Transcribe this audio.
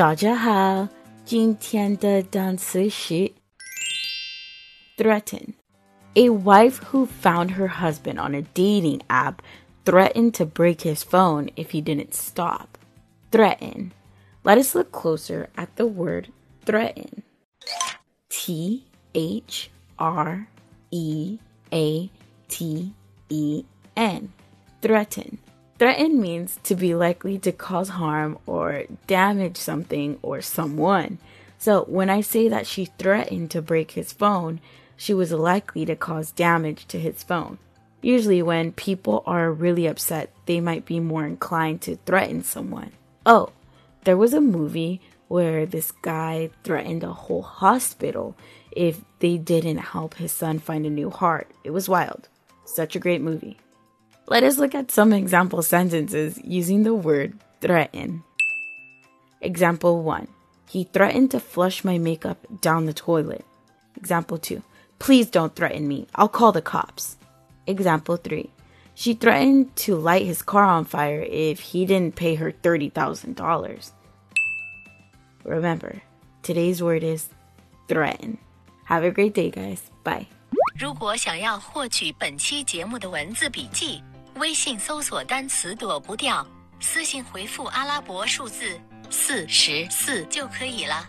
大家好，今天的单词是 threaten. A wife who found her husband on a dating app threatened to break his phone if he didn't stop. Threaten. Let us look closer at the word threaten. T H R E A T E N. Threaten. Threaten means to be likely to cause harm or damage something or someone. So when I say that she threatened to break his phone, she was likely to cause damage to his phone. Usually, when people are really upset, they might be more inclined to threaten someone. Oh, there was a movie where this guy threatened a whole hospital if they didn't help his son find a new heart. It was wild. Such a great movie. Let us look at some example sentences using the word threaten. Example 1. He threatened to flush my makeup down the toilet. Example 2. Please don't threaten me. I'll call the cops. Example 3. She threatened to light his car on fire if he didn't pay her $30,000. Remember, today's word is threaten. Have a great day, guys. Bye. 如果想要获取本期节目的文字笔记， 微信搜索单词“躲不掉”，私信回复阿拉伯数字四十四就可以了。